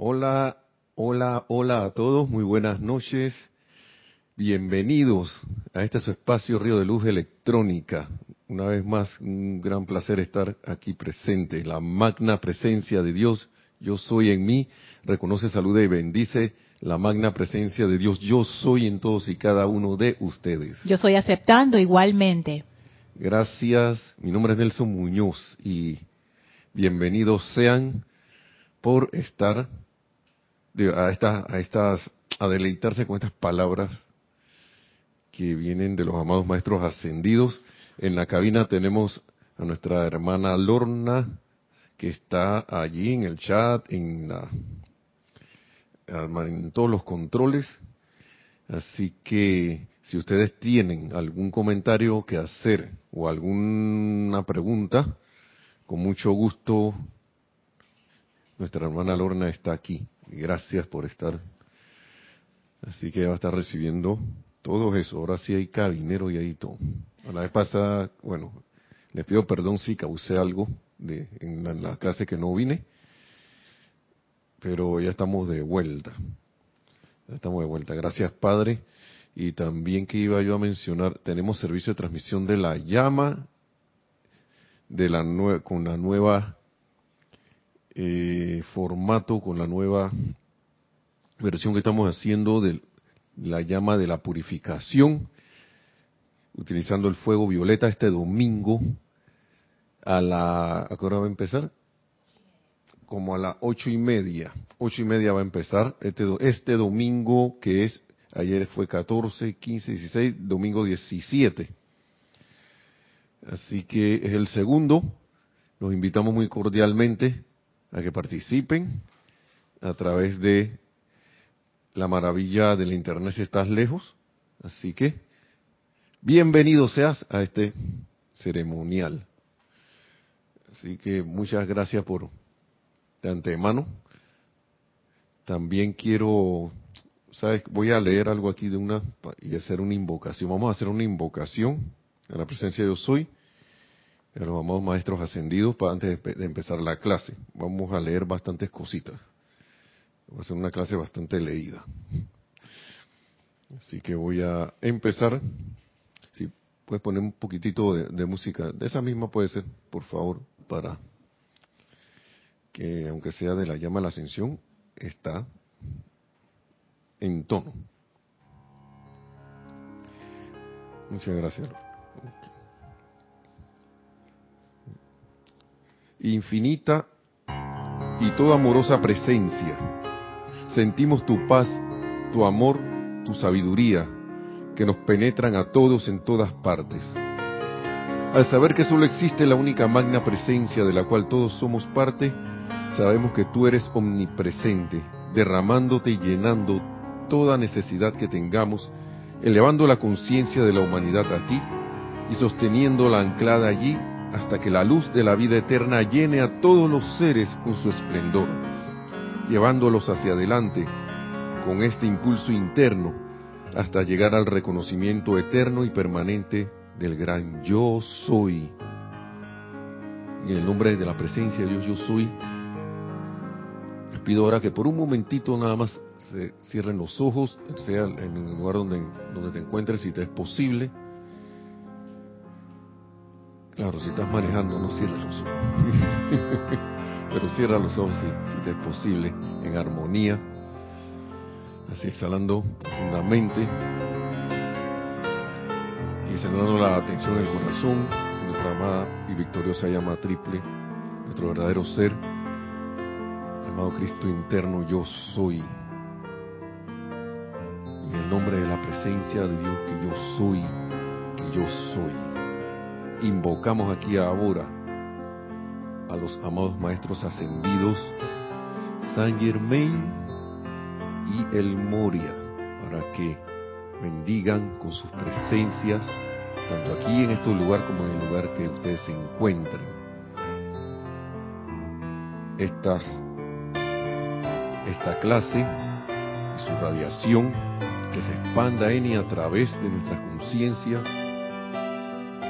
Hola, hola, hola a todos, muy buenas noches. Bienvenidos a este su espacio Río de Luz Electrónica. Una vez más, un gran placer estar aquí presente. La magna presencia de Dios, yo soy en mí, reconoce, saluda y bendice la magna presencia de Dios, yo soy en todos y cada uno de ustedes. Yo soy aceptando igualmente. Gracias, mi nombre es Nelson Muñoz y bienvenidos sean por estar a, estas, a estas, a deleitarse con estas palabras que vienen de los amados maestros ascendidos. En la cabina tenemos a nuestra hermana Lorna, que está allí en el chat, en, la, en todos los controles. Así que si ustedes tienen algún comentario que hacer o alguna pregunta, con mucho gusto nuestra hermana Lorna está aquí. Gracias por estar. Así que va a estar recibiendo todo eso. Ahora sí hay cabinero y ahí todo. la vez pasada, bueno, les pido perdón si causé algo de, en, la, clase que no vine, pero ya estamos de vuelta. Ya estamos de vuelta. Gracias, Padre. Y también que iba yo a mencionar, tenemos servicio de transmisión de la llama de la con la nueva eh, formato, con la nueva versión que estamos haciendo de la llama de la purificación, utilizando el fuego violeta este domingo a la, ¿a qué hora va a empezar? Como a las ocho y media, ocho y media va a empezar este, este domingo que es, ayer fue 14, 15, 16, domingo 17. Así que es el segundo, los invitamos muy cordialmente a que participen a través de la maravilla de la internet si estás lejos. Así que bienvenido seas a este ceremonial. Así que muchas gracias por de antemano. También quiero, sabes, voy a leer algo aquí de una y hacer una invocación. Vamos a hacer una invocación a la presencia de yo soy a los amados maestros ascendidos para antes de, empezar la clase. Vamos a leer bastantes cositas. Va a ser una clase bastante leída. Así que voy a empezar. Si puedes poner un poquitito de, música, de esa misma puede ser, por favor, para que aunque sea de la llama a la ascensión, está en tono. Muchas gracias infinita y toda amorosa presencia. Sentimos tu paz, tu amor, tu sabiduría, que nos penetran a todos en todas partes. Al saber que solo existe la única magna presencia de la cual todos somos parte, sabemos que tú eres omnipresente, derramándote y llenando toda necesidad que tengamos, elevando la conciencia de la humanidad a ti y sosteniéndola anclada allí hasta que la luz de la vida eterna llene a todos los seres con su esplendor, llevándolos hacia adelante con este impulso interno hasta llegar al reconocimiento eterno y permanente del gran yo soy. En el nombre de la presencia de Dios yo soy, les pido ahora que por un momentito nada más se cierren los ojos, sea en el lugar donde, donde te encuentres, si te es posible Claro, si estás manejando, no cierres los ojos. Pero cierra los ojos si, te es posible, en armonía. Así exhalando profundamente. Y centrando la atención en el corazón, en nuestra amada y victoriosa llama triple, nuestro verdadero ser, llamado Cristo interno, yo soy. En el nombre de la presencia de Dios que yo soy, que yo soy invocamos aquí ahora a los amados maestros ascendidos San Germain y el Moria para que bendigan con sus presencias tanto aquí en este lugar como en el lugar que ustedes se encuentren. Estas, esta clase y su radiación que se expanda en y a través de nuestra conciencia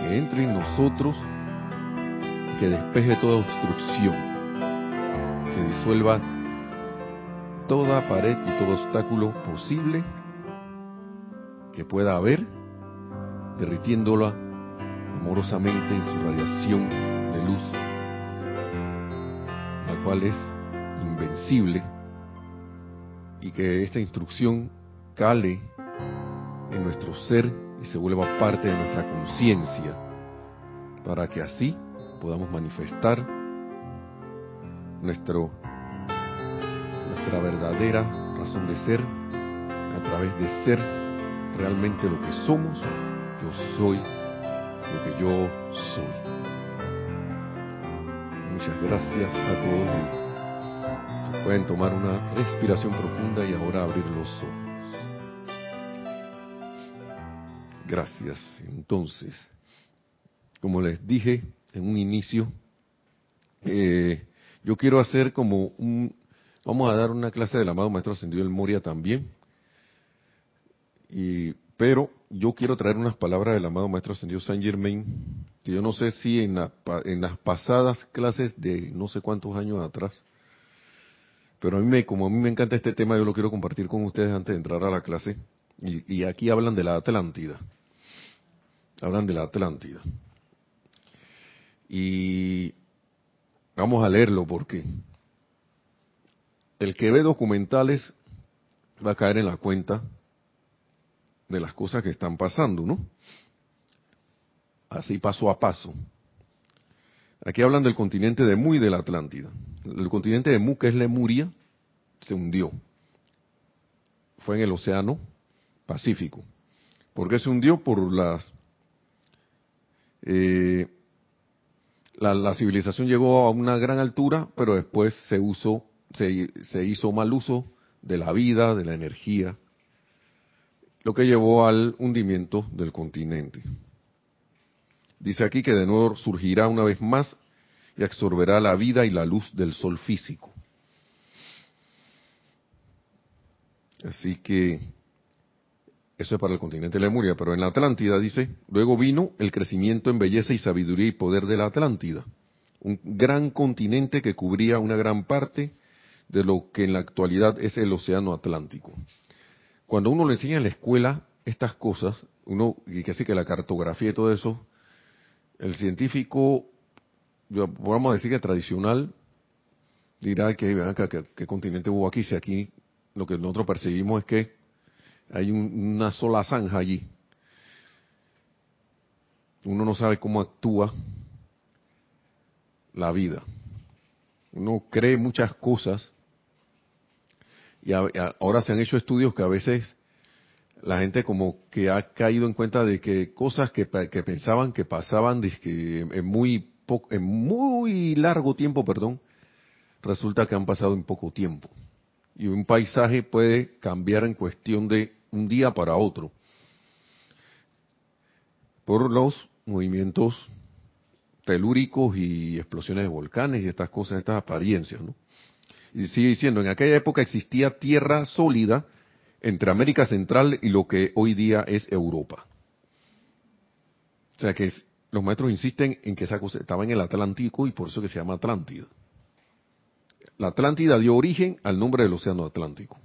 que entre en nosotros, que despeje toda obstrucción, que disuelva toda pared y todo obstáculo posible que pueda haber, derritiéndola amorosamente en su radiación de luz, la cual es invencible, y que esta instrucción cale en nuestro ser y se vuelva parte de nuestra conciencia, para que así podamos manifestar nuestro, nuestra verdadera razón de ser a través de ser realmente lo que somos, yo soy lo que yo soy. Muchas gracias a todos. pueden tomar una respiración profunda y ahora abrir los ojos. Gracias. Entonces, como les dije en un inicio, eh, yo quiero hacer como un, vamos a dar una clase del amado Maestro Ascendido del Moria también, y, pero yo quiero traer unas palabras del amado Maestro Ascendido Saint Germain, que yo no sé si en, en las pasadas clases de no sé cuántos años atrás, pero a mí me, como a mí me encanta este tema, yo lo quiero compartir con ustedes antes de entrar a la clase. Y aquí hablan de la Atlántida. Hablan de la Atlántida. Y vamos a leerlo porque el que ve documentales va a caer en la cuenta de las cosas que están pasando, ¿no? Así paso a paso. Aquí hablan del continente de Mu y de la Atlántida. El continente de Mu, que es Lemuria, se hundió. Fue en el Océano Pacífico. ¿Por qué se hundió? Por las... Eh, la, civilización llegó a una gran altura, pero después se, usó, se, se hizo mal uso de la vida, de la energía, lo que llevó al hundimiento del continente. Dice aquí que de nuevo surgirá una vez más y absorberá la vida y la luz del sol físico. Así que eso es para el continente de Lemuria, pero en la Atlántida dice, luego vino el crecimiento en belleza y sabiduría y poder de la Atlántida, un gran continente que cubría una gran parte de lo que en la actualidad es el Océano Atlántico. Cuando uno le enseña en la escuela estas cosas, uno, y que así que la cartografía y todo eso, el científico, vamos a decir que tradicional, dirá que, vean ¿qué, continente hubo aquí, si aquí lo que nosotros percibimos es que hay una sola zanja allí. Uno no sabe cómo actúa la vida. Uno cree muchas cosas y ahora se han hecho estudios que a veces la gente como que ha caído en cuenta de que cosas que, pensaban que pasaban en muy en muy largo tiempo, perdón, resulta que han pasado en poco tiempo. Y un paisaje puede cambiar en cuestión de un día para otro por los movimientos telúricos y explosiones de volcanes y estas cosas, estas apariencias, ¿no? Y sigue diciendo, en aquella época existía tierra sólida entre América Central y lo que hoy día es Europa. O sea que los maestros insisten en que esa cosa estaba en el Atlántico y por eso que se llama Atlántida. La Atlántida dio origen al nombre del Océano Atlántico.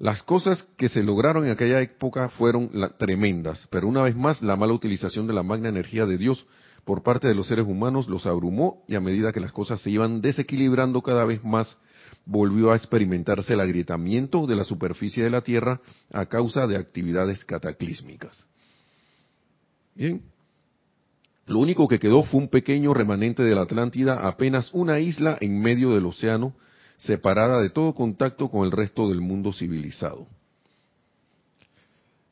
Las cosas que se lograron en aquella época fueron tremendas, pero una vez más la mala utilización de la magna energía de Dios por parte de los seres humanos los abrumó y a medida que las cosas se iban desequilibrando cada vez más, volvió a experimentarse el agrietamiento de la superficie de la Tierra a causa de actividades cataclísmicas. Bien. Lo único que quedó fue un pequeño remanente de la Atlántida, apenas una isla en medio del océano, separada de todo contacto con el resto del mundo civilizado.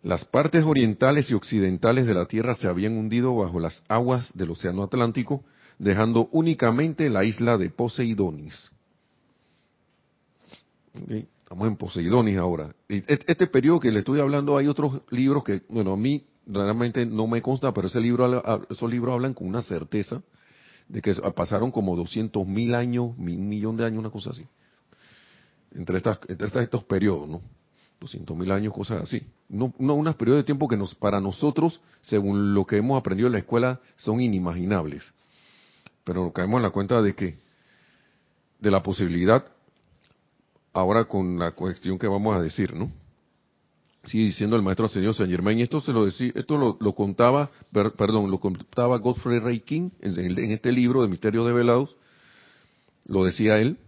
Las partes orientales y occidentales de la Tierra se habían hundido bajo las aguas del Océano Atlántico, dejando únicamente la isla de Poseidonis. Estamos en Poseidonis ahora. Este periodo que le estoy hablando, hay otros libros que, bueno, a mí realmente no me consta, pero ese libro, esos libros hablan con una certeza de que pasaron como 200 mil años, un millón de años, una cosa así. Entre, estas, entre estos periodos, ¿no? 200 mil años, cosas así. No, no unos periodos de tiempo que nos, para nosotros, según lo que hemos aprendido en la escuela, son inimaginables. Pero caemos en la cuenta de que, de la posibilidad ahora con la cuestión que vamos a decir, ¿no? Sigue diciendo el maestro ascendido Saint Germain, esto se lo decía, esto lo, contaba, perdón, lo contaba Godfrey Ray King en, en, este libro de Misterios Develados, lo decía él,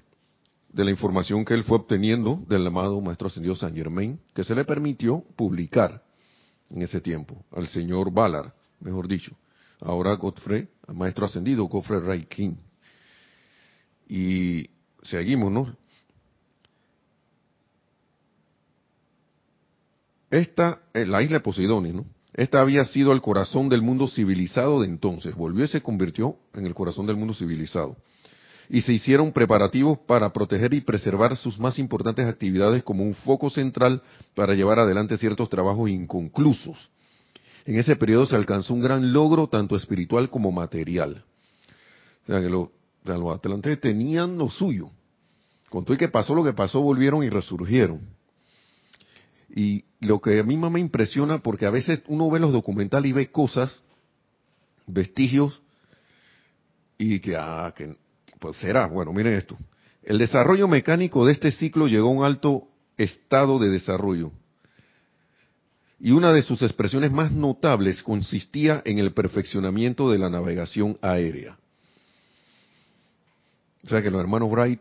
de la información que él fue obteniendo del amado maestro ascendido Saint Germain, que se le permitió publicar en ese tiempo, al señor Ballard, mejor dicho. Ahora Godfrey, maestro ascendido, Godfrey Ray King. Y seguimos, ¿no? Esta, eh, la isla de Poseidonis, ¿no? Esta había sido el corazón del mundo civilizado de entonces. Volvió y se convirtió en el corazón del mundo civilizado. Y se hicieron preparativos para proteger y preservar sus más importantes actividades como un foco central para llevar adelante ciertos trabajos inconclusos. En ese periodo se alcanzó un gran logro tanto espiritual como material. O sea que los atlantes tenían lo suyo. Con todo y que pasó lo que pasó, volvieron y resurgieron. Y lo que a mí más me impresiona, porque a veces uno ve los documentales y ve cosas, vestigios, y que, ah, que, pues será, bueno, miren esto. El desarrollo mecánico de este ciclo llegó a un alto estado de desarrollo. Y una de sus expresiones más notables consistía en el perfeccionamiento de la navegación aérea. O sea que los hermanos Bright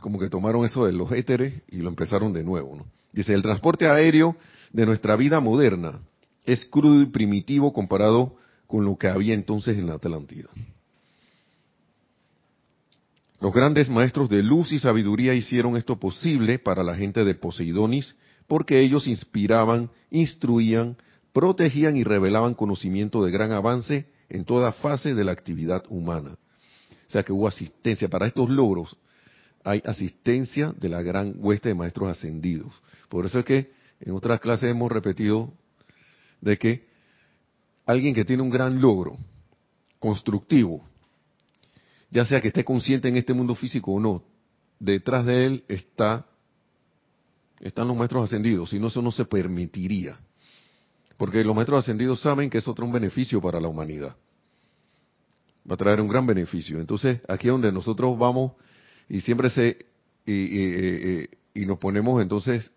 como que tomaron eso de los éteres y lo empezaron de nuevo. ¿no? Dice, el transporte aéreo de nuestra vida moderna es crudo y primitivo comparado con lo que había entonces en la Atlántida. Los grandes maestros de luz y sabiduría hicieron esto posible para la gente de Poseidonis porque ellos inspiraban, instruían, protegían y revelaban conocimiento de gran avance en toda fase de la actividad humana. O sea que hubo asistencia para estos logros. Hay asistencia de la gran hueste de maestros ascendidos. Por eso es que en otras clases hemos repetido de que alguien que tiene un gran logro constructivo, ya sea que esté consciente en este mundo físico o no, detrás de él está están los maestros ascendidos, si no eso no se permitiría. Porque los maestros ascendidos saben que es otro un beneficio para la humanidad. Va a traer un gran beneficio. Entonces, aquí es donde nosotros vamos y siempre se y nos ponemos entonces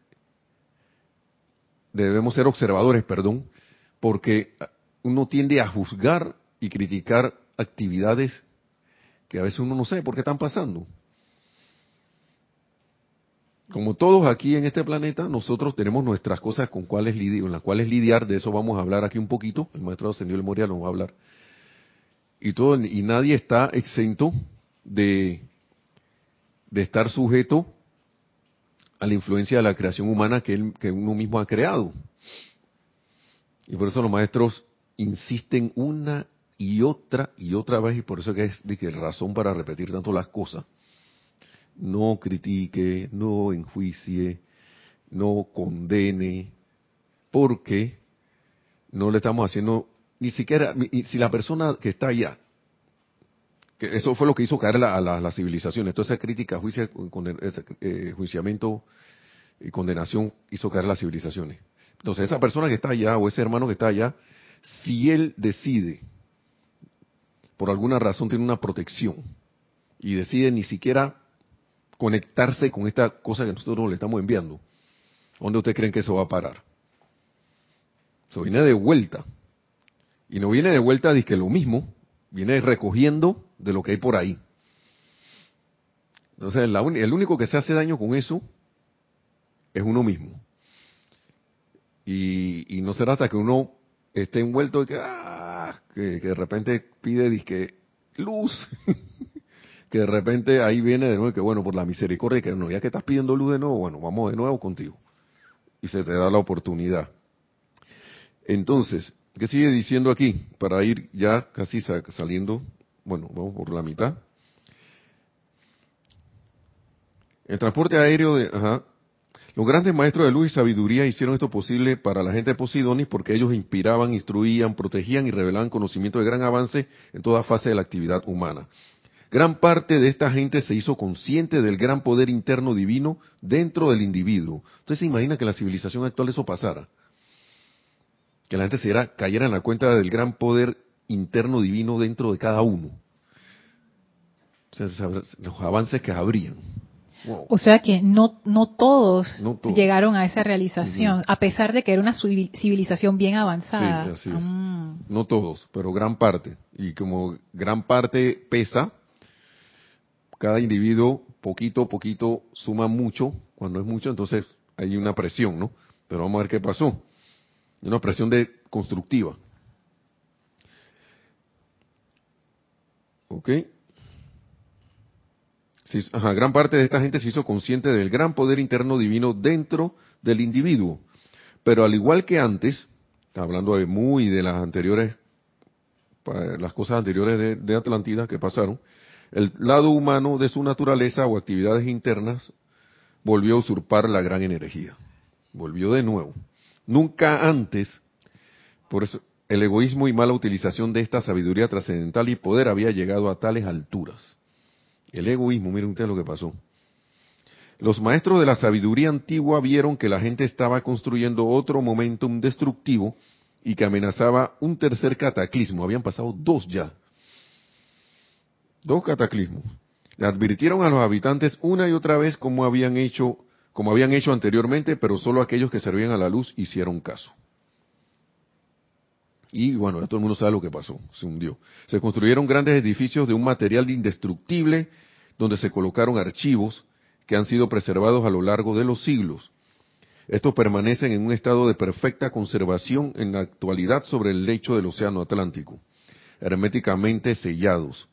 debemos ser observadores, perdón, porque uno tiende a juzgar y criticar actividades que a veces uno no sabe por qué están pasando. Como todos aquí en este planeta, nosotros tenemos nuestras cosas con, cuales lidiar, las cuales lidiar, de eso vamos a hablar aquí un poquito, el maestro Ascendido Moria nos va a hablar. Y, todo, y nadie está exento de, de estar sujeto a la influencia de la creación humana que, uno mismo ha creado. Y por eso los maestros insisten una y otra y otra vez, y por eso que es de que razón para repetir tanto las cosas. No critique, no enjuicie, no condene, porque no le estamos haciendo ni siquiera, si la persona que está allá, eso fue lo que hizo caer a la, la, civilización. Esa crítica, juicio, eh, juiciamiento y condenación hizo caer las civilizaciones. Entonces, esa persona que está allá o ese hermano que está allá, si él decide, por alguna razón tiene una protección y decide ni siquiera conectarse con esta cosa que nosotros le estamos enviando, ¿dónde ustedes creen que eso va a parar? Eso viene de vuelta. Y no viene de vuelta de que lo mismo, viene recogiendo de lo que hay por ahí. Entonces, el único que se hace daño con eso es uno mismo. Y, no será hasta que uno esté envuelto de que, ah, que, de repente pide disque luz, que de repente ahí viene de nuevo que bueno, por la misericordia, que no, ya que estás pidiendo luz de nuevo, bueno, vamos de nuevo contigo. Y se te da la oportunidad. Entonces, ¿qué sigue diciendo aquí? Para ir ya casi saliendo bueno, vamos por la mitad. El transporte aéreo de, ajá, los grandes maestros de luz y sabiduría hicieron esto posible para la gente de Posidonis porque ellos inspiraban, instruían, protegían y revelaban conocimiento de gran avance en toda fase de la actividad humana. Gran parte de esta gente se hizo consciente del gran poder interno divino dentro del individuo. Usted se imagina que la civilización actual eso pasara. Que la gente se cayera en la cuenta del gran poder interno divino dentro de cada uno. los avances que habrían. Wow. O sea que no, no, todos No todos. llegaron a esa realización, a pesar de que era una civi- civilización bien avanzada. Sí, así es. Mm. No todos, pero gran parte. Y como gran parte pesa, cada individuo poquito a poquito suma mucho. Cuando es mucho, entonces hay una presión, ¿no? Pero vamos a ver qué pasó. Una presión de constructiva. ¿Ok? Gran parte de esta gente se hizo consciente del gran poder interno divino dentro del individuo. Pero al igual que antes, hablando de muy de las anteriores, las cosas anteriores de, de Atlántida que pasaron, el lado humano de su naturaleza o actividades internas volvió a usurpar la gran energía. Volvió de nuevo. Nunca antes, por eso, el egoísmo y mala utilización de esta sabiduría trascendental y poder había llegado a tales alturas. El egoísmo, miren ustedes lo que pasó. Los maestros de la sabiduría antigua vieron que la gente estaba construyendo otro momentum destructivo y que amenazaba un tercer cataclismo. Habían pasado dos ya. Dos cataclismos. Le advirtieron a los habitantes una y otra vez como habían hecho, como habían hecho anteriormente, pero solo aquellos que servían a la luz hicieron caso. Y bueno, todo el mundo sabe lo que pasó, se hundió. Se construyeron grandes edificios de un material indestructible donde se colocaron archivos que han sido preservados a lo largo de los siglos. Estos permanecen en un estado de perfecta conservación en la actualidad sobre el lecho del Océano Atlántico, herméticamente sellados.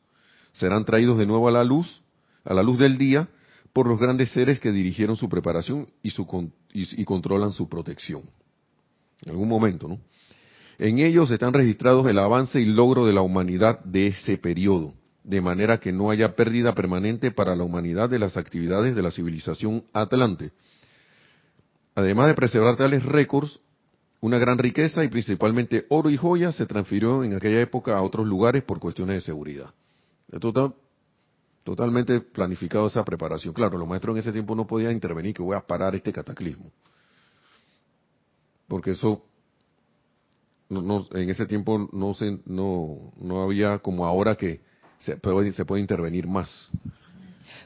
Serán traídos de nuevo a la luz, a la luz del día, por los grandes seres que dirigieron su preparación y, controlan su protección. En algún momento, ¿no? En ellos están registrados el avance y logro de la humanidad de ese periodo, de manera que no haya pérdida permanente para la humanidad de las actividades de la civilización atlante. Además de preservar tales récords, una gran riqueza y principalmente oro y joyas se transfirió en aquella época a otros lugares por cuestiones de seguridad. Esto está totalmente planificado esa preparación. Claro, los maestros en ese tiempo no podían intervenir que voy a parar este cataclismo. Porque eso no, no- en ese tiempo no se no, no había como ahora que se puede, se puede intervenir más.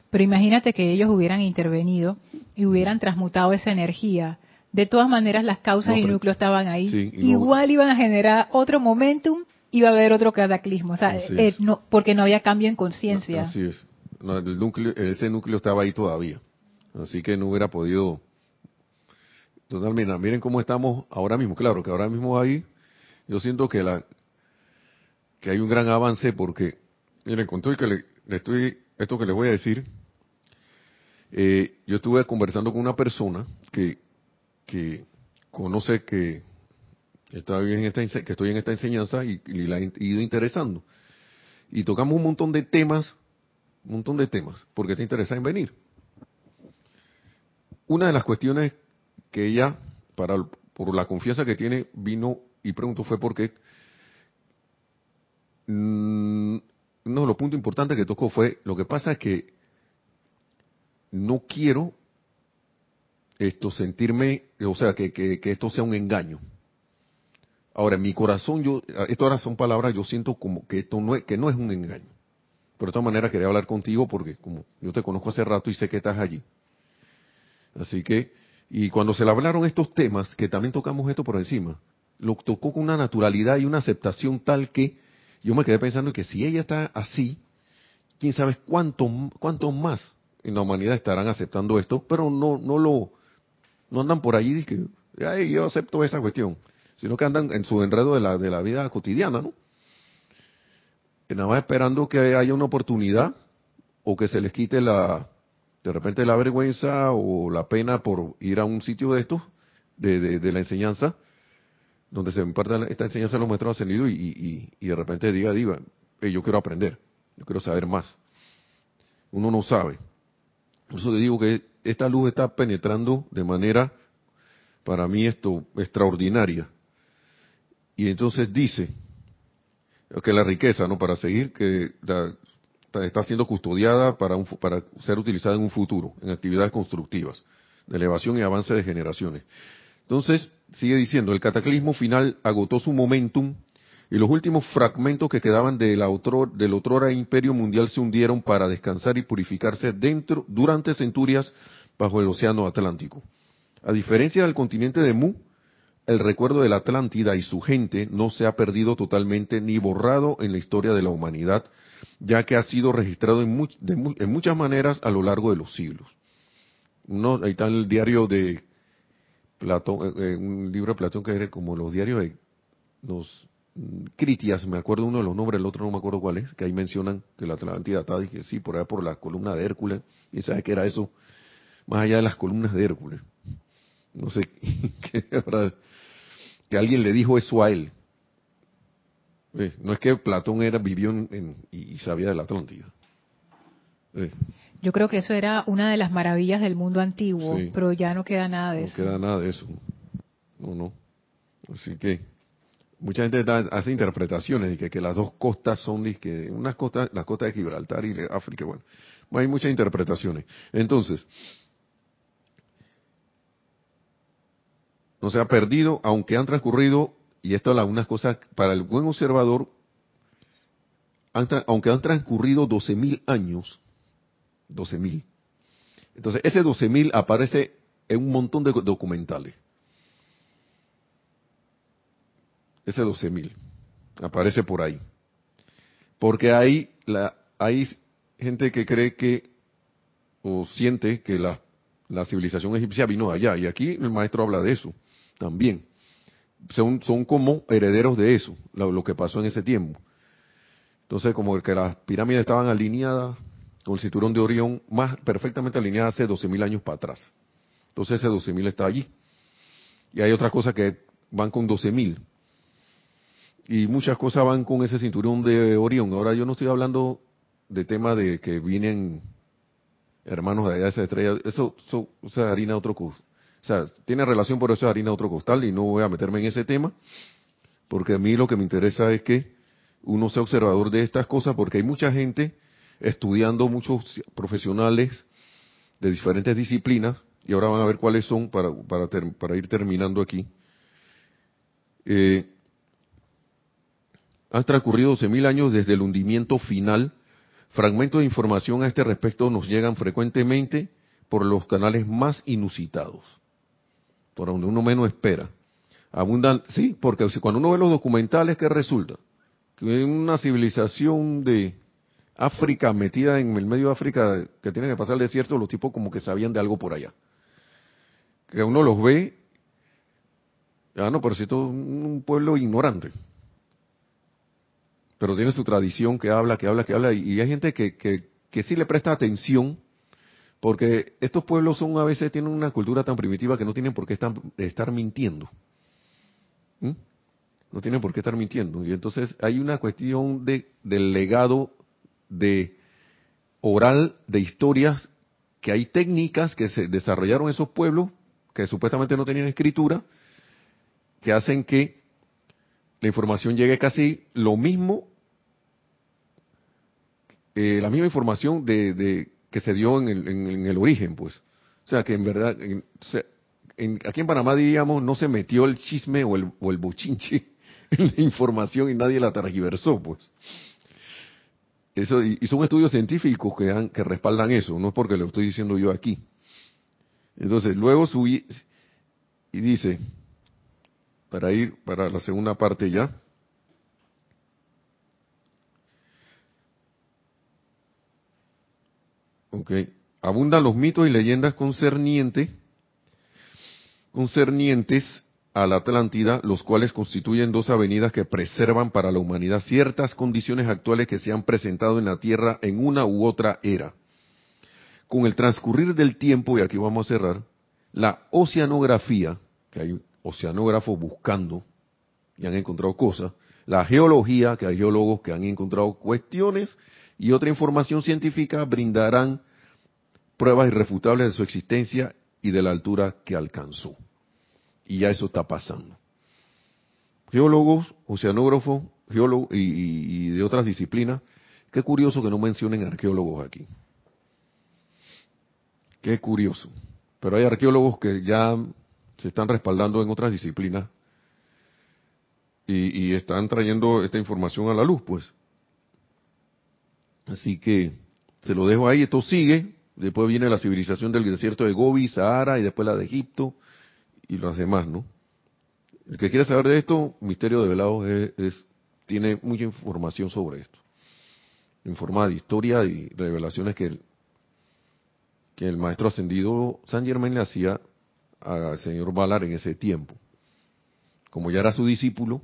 Pero imagínate que ellos hubieran intervenido y hubieran transmutado esa energía. De todas maneras, las causas No, y núcleos estaban ahí. Sí, y no- Igual iban a generar otro momentum, iba a haber otro cataclismo. O sea, eh, no, porque no había cambio en conciencia. Así es. No, el núcleo, ese núcleo estaba ahí todavía. Así que no hubiera podido. Total, mira, miren cómo estamos ahora mismo. Claro que ahora mismo ahí, yo siento que la que hay un gran avance porque, miren, con todo que le, estoy, esto que les voy a decir, eh, yo estuve conversando con una persona que, que conoce que está bien en esta, que estoy en esta enseñanza y, y la he ido interesando. Y tocamos un montón de temas, un montón de temas, porque está interesada en venir. Una de las cuestiones que ella, para, por la confianza que tiene, vino y preguntó fue porque mm, uno de los puntos importantes que tocó fue, lo que pasa es que no quiero esto sentirme, o sea, que, que, esto sea un engaño. Ahora, en mi corazón, yo, esto ahora son palabras, yo siento como que esto no es, que no es un engaño. Pero de todas maneras quería hablar contigo porque como yo te conozco hace rato y sé que estás allí. Así que, y cuando se le hablaron estos temas, que también tocamos esto por encima, lo tocó con una naturalidad y una aceptación tal que yo me quedé pensando que si ella está así, quién sabe cuánto, cuánto más en la humanidad estarán aceptando esto, pero no, no lo, no andan por allí y que, ay, yo acepto esa cuestión, sino que andan en su enredo de la, de la vida cotidiana, ¿no? Que nada más esperando que haya una oportunidad o que se les quite la, de repente la vergüenza o la pena por ir a un sitio de estos, de, la enseñanza, donde se imparte esta enseñanza los maestros ascendidos y, y, y de repente diga, diga, "Hey, yo quiero aprender, yo quiero saber más. Uno no sabe. Por eso te digo que esta luz está penetrando de manera, para mí esto, extraordinaria. Y entonces dice que la riqueza, ¿no? Para seguir, que la- está siendo custodiada para, un para ser utilizada en un futuro, en actividades constructivas, de elevación y avance de generaciones. Entonces, sigue diciendo, el cataclismo final agotó su momentum y los últimos fragmentos que quedaban de la otro, del otrora imperio mundial se hundieron para descansar y purificarse dentro durante centurias bajo el océano Atlántico. A diferencia del continente de Mu, el recuerdo de la Atlántida y su gente no se ha perdido totalmente ni borrado en la historia de la humanidad, ya que ha sido registrado en, en muchas maneras a lo largo de los siglos. Uno, ahí está el diario de Platón, eh, eh, un libro de Platón que era como los diarios de los mm, Critias, me acuerdo uno de los nombres, el otro no me acuerdo cuál es, que ahí mencionan que la Atlántida está, dije, sí, por allá por la columna de Hércules, y sabe qué era eso, más allá de las columnas de Hércules. No sé, que alguien le dijo eso a él. Eh, no es que Platón era vivió en, y sabía de la Atlántida. Yo creo que eso era una de las maravillas del mundo antiguo, pero ya no queda nada de eso. No queda nada de eso. No, no. Así que mucha gente hace interpretaciones de que, las dos costas son que unas costas, la costa de Gibraltar y de África, bueno, hay muchas interpretaciones. Entonces, no se ha perdido, aunque han transcurrido, y esto es unas cosas para el buen observador, aunque han transcurrido 12.000 años, 12.000. Entonces, ese 12.000 aparece en un montón de documentales. Ese 12.000 aparece por ahí. Porque hay, la, hay gente que cree que, o siente que la, la civilización egipcia vino allá. Y aquí el maestro habla de eso también. Son, son como herederos de eso, lo, lo que pasó en ese tiempo. Entonces, como que las pirámides estaban alineadas con el cinturón de Orión más perfectamente alineada hace 12.000 años para atrás. Entonces ese 12.000 está allí. Y hay otras cosas que van con 12.000. Y muchas cosas van con ese cinturón de Orión. Ahora yo no estoy hablando de tema de que vienen hermanos de allá de esa estrella. Eso, eso, es harina otro O sea, tiene relación por eso es harina otro costal y no voy a meterme en ese tema. Porque a mí lo que me interesa es que uno sea observador de estas cosas porque hay mucha gente estudiando muchos profesionales de diferentes disciplinas, y ahora van a ver cuáles son para, para, para ir terminando aquí. Eh, han transcurrido 12.000 años desde el hundimiento final. Fragmentos de información a este respecto nos llegan frecuentemente por los canales más inusitados, por donde uno menos espera. Abundan, sí, porque cuando uno ve los documentales, ¿qué resulta? Que una civilización de África metida en el medio de África que tienen que pasar el desierto, los tipos como que sabían de algo por allá. Que uno los ve, ah no, pero si todo un pueblo ignorante. Pero tiene su tradición que habla, que habla, que habla, y hay gente que, que, sí le presta atención, porque estos pueblos son a veces tienen una cultura tan primitiva que no tienen por qué estar, mintiendo. ¿Mm? No tienen por qué estar mintiendo. Y entonces hay una cuestión de, del legado de oral de historias que hay técnicas que se desarrollaron esos pueblos que supuestamente no tenían escritura que hacen que la información llegue casi lo mismo eh, la misma información de, que se dio en el, origen pues o sea que en verdad aquí en Panamá diríamos no se metió el chisme o el, o el bochinche en la información y nadie la tergiversó pues eso, y, son estudios científicos que, que respaldan eso, no es porque lo estoy diciendo yo aquí. Entonces, luego subí y dice, para ir para la segunda parte ya, ok, abundan los mitos y leyendas concernientes, concernientes a la Atlántida, los cuales constituyen dos avenidas que preservan para la humanidad ciertas condiciones actuales que se han presentado en la Tierra en una u otra era. Con el transcurrir del tiempo, y aquí vamos a cerrar, la oceanografía, que hay oceanógrafos buscando y han encontrado cosas, la geología, que hay geólogos que han encontrado cuestiones, y otra información científica brindarán pruebas irrefutables de su existencia y de la altura que alcanzó. Y ya eso está pasando. Geólogos, oceanógrafos, geólogos y, de otras disciplinas. Qué curioso que no mencionen arqueólogos aquí. Qué curioso. Pero hay arqueólogos que ya se están respaldando en otras disciplinas. y, y están trayendo esta información a la luz, pues. Así que se lo dejo ahí, esto sigue, después viene la civilización del desierto de Gobi, Sahara y después la de Egipto y las demás, ¿no? El que quiera saber de esto, Misterio de Velados es, tiene mucha información sobre esto. Informada de historia y revelaciones que el, que el maestro ascendido San Germain le hacía al señor Valar en ese tiempo. Como ya era su discípulo,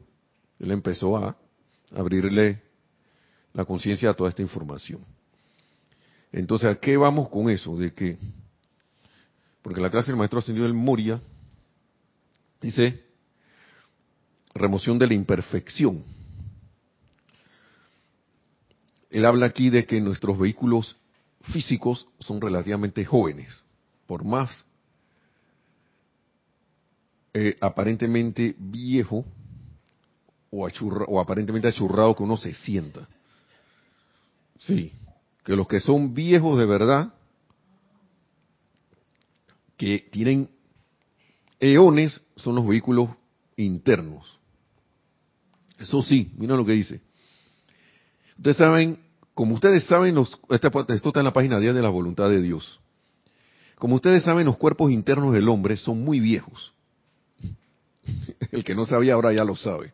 él empezó a abrirle la conciencia a toda esta información. Entonces, ¿a qué vamos con eso? De que, porque la clase del maestro ascendido del Moria dice, remoción de la imperfección. Él habla aquí de que nuestros vehículos físicos son relativamente jóvenes, por más eh, aparentemente viejo o, o aparentemente achurrado que uno se sienta. Sí, que los que son viejos de verdad, que tienen eones, son los vehículos internos. Eso sí, mira lo que dice. Ustedes saben, como ustedes saben, los, esto está en la página 10 de la voluntad de Dios. Como ustedes saben, los cuerpos internos del hombre son muy viejos. El que no sabía ahora ya lo sabe.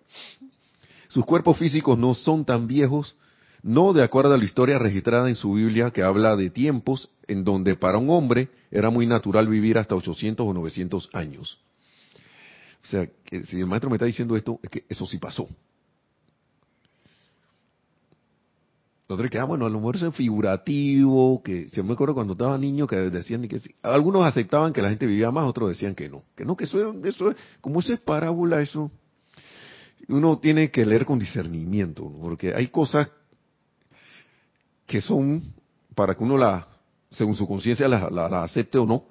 Sus cuerpos físicos no son tan viejos no de acuerdo a la historia registrada en su Biblia que habla de tiempos en donde para un hombre era muy natural vivir hasta 800 o 900 años. O sea, si el maestro me está diciendo esto, es que eso sí pasó. Nosotros que, ah, bueno, a lo mejor es figurativo, que se me acuerdo cuando estaba niño que decían que sí. Algunos aceptaban que la gente vivía más, otros decían que no. Que no, que eso, eso es, como eso es parábola, eso. Uno tiene que leer con discernimiento, porque hay cosas que son para que uno la, según su conciencia, la, la, acepte o no.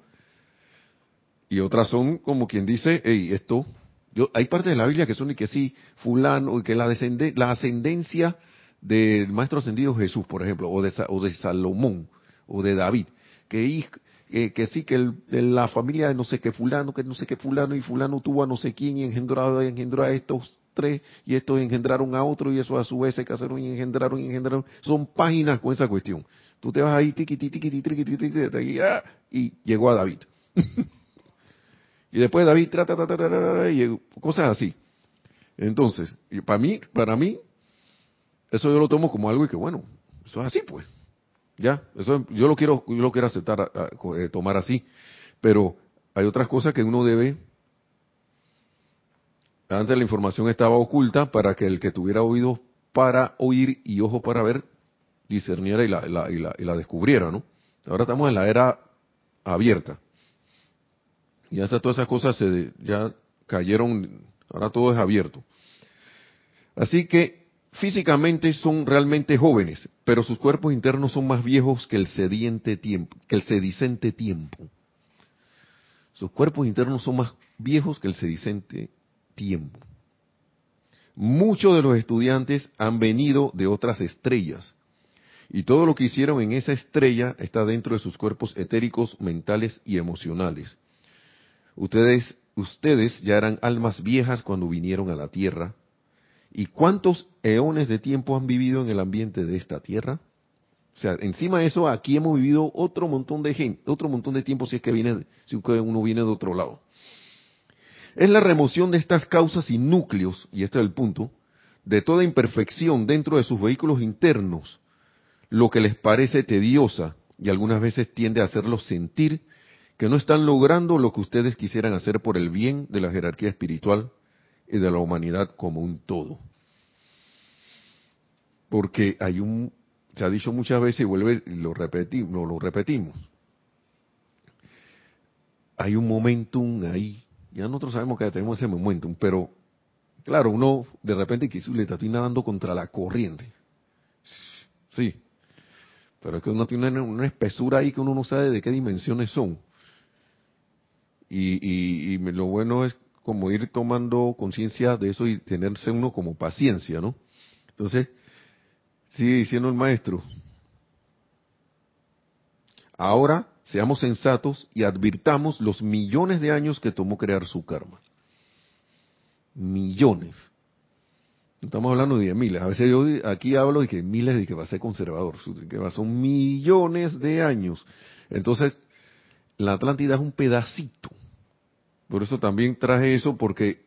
Y otras son como quien dice, hey, esto, yo, hay partes de la Biblia que son y que sí, fulano, y que la, descende, la ascendencia del maestro ascendido Jesús, por ejemplo, o de, o de Salomón, o de David, que, que sí, que el, de la familia de no sé qué fulano, que no sé qué fulano, y fulano tuvo a no sé quién y engendró, engendró a estos tres y estos engendraron a otro y eso a su vez se casaron y engendraron y engendraron. Son páginas con esa cuestión. Tú te vas ahí, tiqui, tiqui, tiqui, tiqui, tiqui, tiqui, ah, y llegó a David. y después David, trata, trata, y cosas así. Entonces, y para mí, para mí, eso yo lo tomo como algo y que bueno, eso es así pues. Ya, eso yo lo quiero, yo lo quiero aceptar, eh, tomar así. Pero hay otras cosas que uno debe antes la información estaba oculta para que el que tuviera oídos para oír y ojos para ver discerniera y la, y la, descubriera, ¿no? Ahora estamos en la era abierta. Y hasta todas esas cosas se ya cayeron, ahora todo es abierto. Así que físicamente son realmente jóvenes, pero sus cuerpos internos son más viejos que el sediente tiempo, que el sedicente tiempo. Sus cuerpos internos son más viejos que el sedicente tiempo. Muchos de los estudiantes han venido de otras estrellas y todo lo que hicieron en esa estrella está dentro de sus cuerpos etéricos, mentales y emocionales. Ustedes, ustedes ya eran almas viejas cuando vinieron a la Tierra. ¿Y cuántos eones de tiempo han vivido en el ambiente de esta Tierra? O sea, encima de eso, aquí hemos vivido otro montón de gente, otro montón de tiempo si es que viene, si uno viene de otro lado. Es la remoción de estas causas y núcleos, y este es el punto, de toda imperfección dentro de sus vehículos internos, lo que les parece tediosa y algunas veces tiende a hacerlos sentir que no están logrando lo que ustedes quisieran hacer por el bien de la jerarquía espiritual y de la humanidad como un todo. Porque hay un, se ha dicho muchas veces y vuelve, lo repetimos, lo repetimos. Hay un momentum ahí ya nosotros sabemos que tenemos ese momentum, pero claro, uno de repente quiso le está nadando contra la corriente. Sí. Pero es que uno tiene una, espesura ahí que uno no sabe de qué dimensiones son. Y, y, lo bueno es como ir tomando conciencia de eso y tenerse uno como paciencia, ¿no? Entonces, sigue diciendo el maestro, ahora seamos sensatos y advirtamos los millones de años que tomó crear su karma. Millones. Estamos hablando de miles. A veces yo aquí hablo de que miles de que va a ser conservador, que va, son millones de años. Entonces, la Atlántida es un pedacito. Por eso también traje eso, porque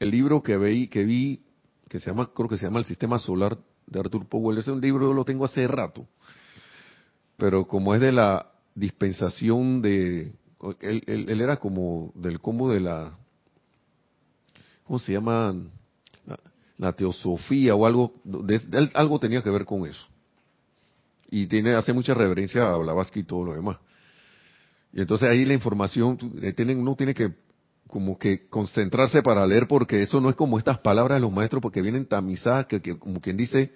el libro que vi, que vi, que se llama, creo que se llama El Sistema Solar de Arthur Powell, ese libro yo lo tengo hace rato. Pero como es de la dispensación de, él, él era como del combo de la, ¿cómo se llama? la teosofía o algo, algo tenía que ver con eso. Y tiene, hace mucha reverencia a Blavatsky y todo lo demás. Y entonces ahí la información, eh, uno tiene que como que concentrarse para leer porque eso no es como estas palabras de los maestros porque vienen tamizadas que, como quien dice,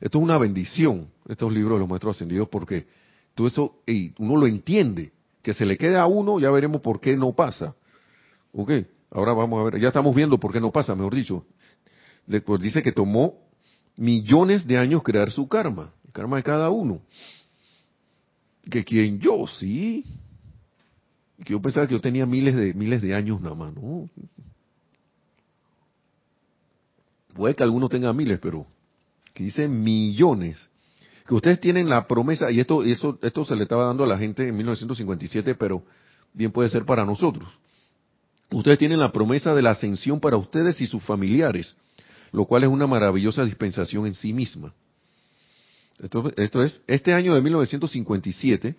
esto es una bendición, estos libros de los maestros ascendidos porque todo eso, y uno lo entiende, que se le quede a uno, ya veremos por qué no pasa. Ok, ahora vamos a ver, ya estamos viendo por qué no pasa, mejor dicho. Después dice que tomó millones de años crear su karma, el karma de cada uno. Que quien yo, sí. Que yo pensaba que yo tenía miles de miles de años nada más, ¿no? Puede que algunos tengan miles, pero que dice millones. Que ustedes tienen la promesa, y esto, eso, esto se le estaba dando a la gente en 1957, pero bien puede ser para nosotros. Ustedes tienen la promesa de la ascensión para ustedes y sus familiares lo cual es una maravillosa dispensación en sí misma. Esto, esto es, este año de 1957,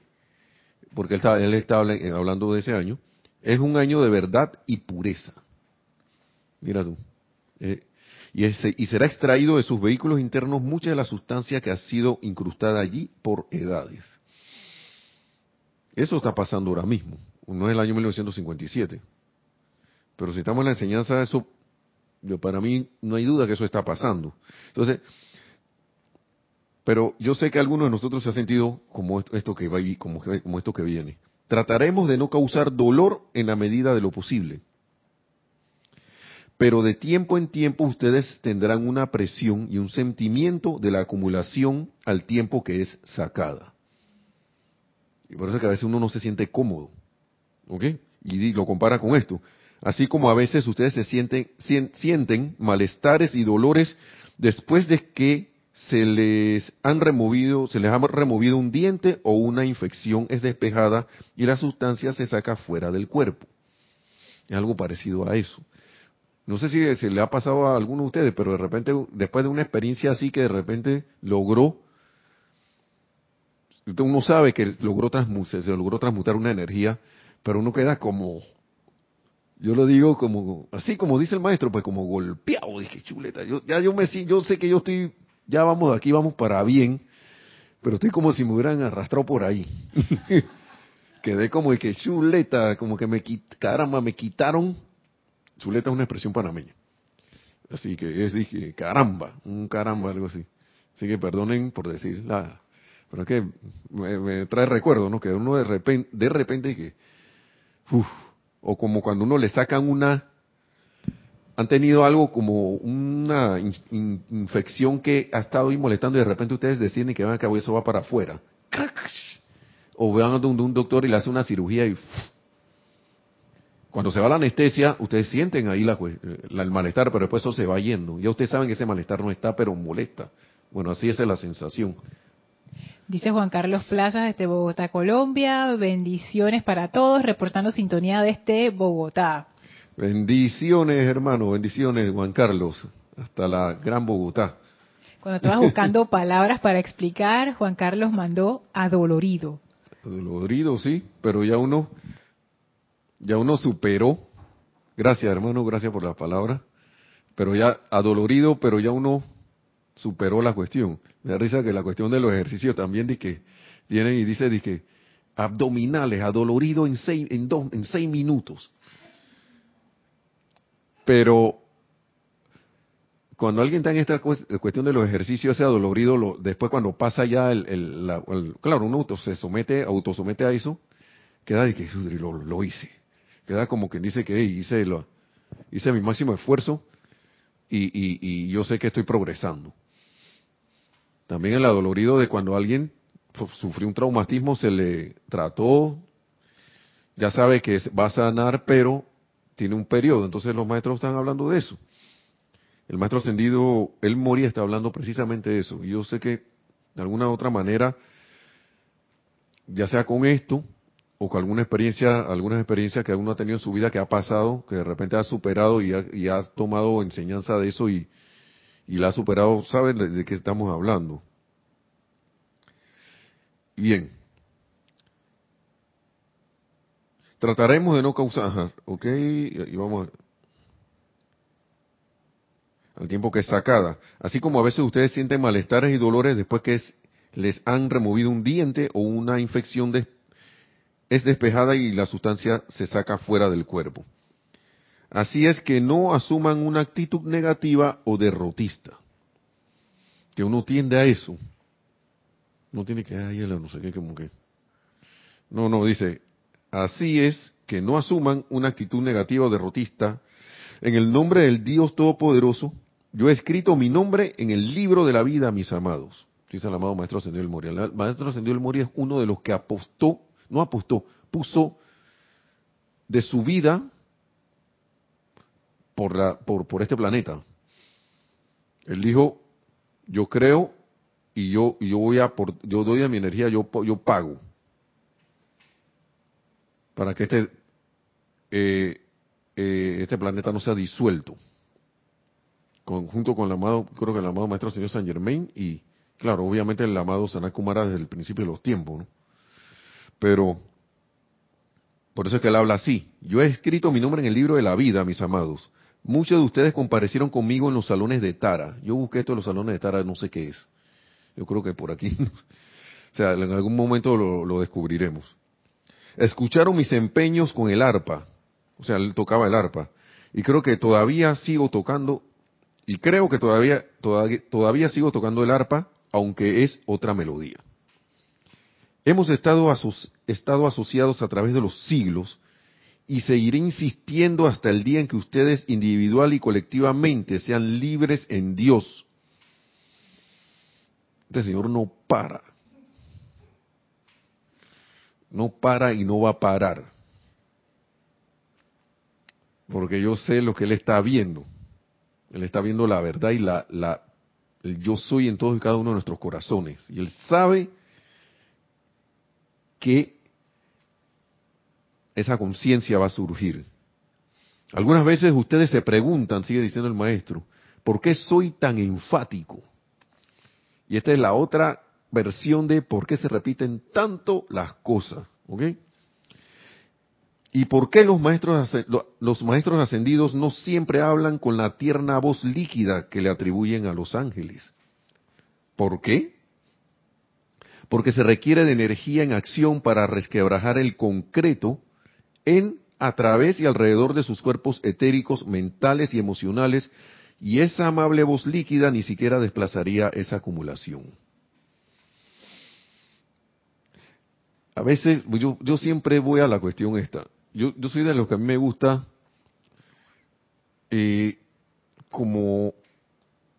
porque él está, él está hablando de ese año, es un año de verdad y pureza. Mira tú. Eh, y, y será extraído de sus vehículos internos mucha de la sustancia que ha sido incrustada allí por edades. Eso está pasando ahora mismo. No es el año 1957. Pero si estamos en la enseñanza, eso para mí no hay duda que eso está pasando. Entonces, pero yo sé que algunos de nosotros se han sentido como esto, que va como, como esto que viene. Trataremos de no causar dolor en la medida de lo posible. Pero de tiempo en tiempo ustedes tendrán una presión y un sentimiento de la acumulación al tiempo que es sacada. Y por eso es que a veces uno no se siente cómodo. ¿Ok? Y lo compara con esto. Así como a veces ustedes se sienten, sienten malestares y dolores después de que se les han removido, se les ha removido un diente o una infección es despejada y la sustancia se saca fuera del cuerpo. Es algo parecido a eso. No sé si se le ha pasado a alguno de ustedes, pero de repente, después de una experiencia así que de repente logró, uno sabe que logró transmutar, se logró transmutar una energía, pero uno queda como, yo lo digo como, así como dice el maestro, pues como golpeado, dije, chuleta, yo, ya yo me yo sé que yo estoy, ya vamos de aquí, vamos para bien, pero estoy como si me hubieran arrastrado por ahí. Quedé como de que chuleta, como que me caramba, me quitaron, chuleta es una expresión panameña. Así que es, dije, caramba, un caramba, algo así. Así que perdonen por decir la, pero es que me, trae recuerdo, ¿no? Que uno de repente, de repente que, uff, o como cuando uno le sacan una, han tenido algo como una infección que ha estado ahí molestando y de repente ustedes deciden que van a cabo eso va para afuera. O van a un, un doctor y le hace una cirugía y cuando se va la anestesia, ustedes sienten ahí la, el malestar, pero después eso se va yendo. Ya ustedes saben que ese malestar no está, pero molesta. Bueno, así es la sensación. Dice Juan Carlos Plazas desde Bogotá, Colombia. Bendiciones para todos, reportando sintonía desde Bogotá. Bendiciones, hermano, bendiciones, Juan Carlos, hasta la gran Bogotá. Cuando estabas buscando palabras para explicar, Juan Carlos mandó adolorido. Adolorido, sí, pero ya uno, ya uno superó. Gracias, hermano, gracias por la palabra. Pero ya adolorido, pero ya uno superó la cuestión. Me da risa que la cuestión de los ejercicios también de que vienen y dice de que abdominales, adolorido en seis, en dos, en seis minutos. Pero cuando alguien está en esta cuestión de los ejercicios, ese adolorido, lo, después cuando pasa ya el, claro, uno se somete, autosomete a eso, queda de que lo, lo hice. Queda como quien dice que hice, lo, hice mi máximo esfuerzo y, y, y yo sé que estoy progresando. También el adolorido de cuando alguien sufrió un traumatismo, se le trató, ya sabe que va a sanar, pero tiene un periodo. Entonces los maestros están hablando de eso. El maestro ascendido, él moría, está hablando precisamente de eso. Y yo sé que de alguna u otra manera, ya sea con esto o con alguna experiencia, algunas experiencias que uno ha tenido en su vida que ha pasado, que de repente ha superado y ha, tomado enseñanza de eso y, y la ha superado, saben de, qué estamos hablando. Bien. Trataremos de no causar, ok, y vamos al tiempo que es sacada. Así como a veces ustedes sienten malestares y dolores después que les han removido un diente o una infección es despejada y la sustancia se saca fuera del cuerpo. Así es que no asuman una actitud negativa o derrotista. Que uno tiende a eso. No tiene que, ay, no sé qué, como que. No, no, dice, así es que no asuman una actitud negativa o derrotista. En el nombre del Dios Todopoderoso, yo he escrito mi nombre en el libro de la vida, mis amados. Dice el amado Maestro Ascendido del Moria. El Maestro Ascendido del Moria es uno de los que apostó, no apostó, puso de su vida por, la, por, por este planeta. Él dijo, yo creo y yo, yo voy a, por, yo doy a mi energía, yo, yo pago para que este, eh, eh, este planeta no sea disuelto junto con el amado, creo que el amado Maestro Señor San Germain y, claro, obviamente el amado Sanakumara desde el principio de los tiempos, ¿no? Pero, por eso es que él habla así. Yo he escrito mi nombre en el libro de la vida, mis amados. Muchos de ustedes comparecieron conmigo en los salones de Tara. Yo busqué esto en los salones de Tara, no sé qué es. Yo creo que por aquí. o sea, en algún momento lo, lo descubriremos. Escucharon mis empeños con el arpa. O sea, él tocaba el arpa. Y creo que todavía sigo tocando y creo que todavía, todavía, sigo tocando el arpa, aunque es otra melodía. Hemos estado, asociados a través de los siglos y seguiré insistiendo hasta el día en que ustedes individual y colectivamente sean libres en Dios. Este Señor no para. No para y no va a parar. Porque yo sé lo que Él está viendo. Él está viendo la verdad y la, la, el yo soy en todos y cada uno de nuestros corazones. Y Él sabe que esa conciencia va a surgir. Algunas veces ustedes se preguntan, sigue diciendo el maestro, ¿por qué soy tan enfático? Y esta es la otra versión de por qué se repiten tanto las cosas. ¿Ok? ¿Y por qué los maestros, los maestros ascendidos no siempre hablan con la tierna voz líquida que le atribuyen a los ángeles? ¿Por qué? Porque se requiere de energía en acción para resquebrajar el concreto en, a través y alrededor de sus cuerpos etéricos, mentales y emocionales, y esa amable voz líquida ni siquiera desplazaría esa acumulación. A veces, yo, siempre voy a la cuestión esta yo, soy de los que a mí me gusta, eh, como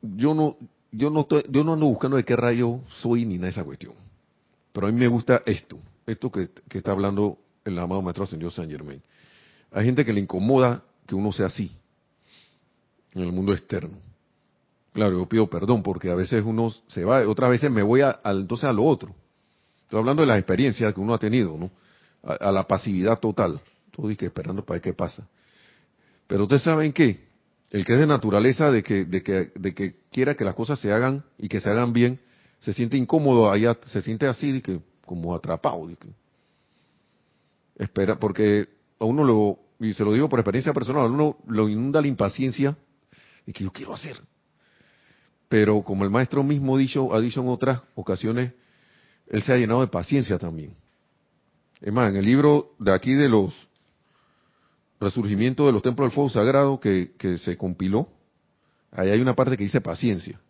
yo no, yo no estoy, yo no ando buscando de qué rayo soy ni nada esa cuestión. Pero a mí me gusta esto, esto que, está hablando el amado Maestro Ascendido San Germain. Hay gente que le incomoda que uno sea así en el mundo externo. Claro, yo pido perdón porque a veces uno se va, otras veces me voy a, entonces a lo otro. Estoy hablando de las experiencias que uno ha tenido, ¿no? a la pasividad total todo que esperando para ver qué pasa. Pero ustedes saben qué, el que es de naturaleza de que, de que, de que quiera que las cosas se hagan y que se hagan bien, se siente incómodo allá, se siente así, de que, como atrapado. espera, porque a uno lo, y se lo digo por experiencia personal, a uno lo inunda la impaciencia y que yo quiero hacer. Pero como el maestro mismo dicho, ha dicho en otras ocasiones, él se ha llenado de paciencia también. Es más, en el libro de aquí de los resurgimiento de los templos del fuego sagrado que, se compiló, ahí hay una parte que dice paciencia.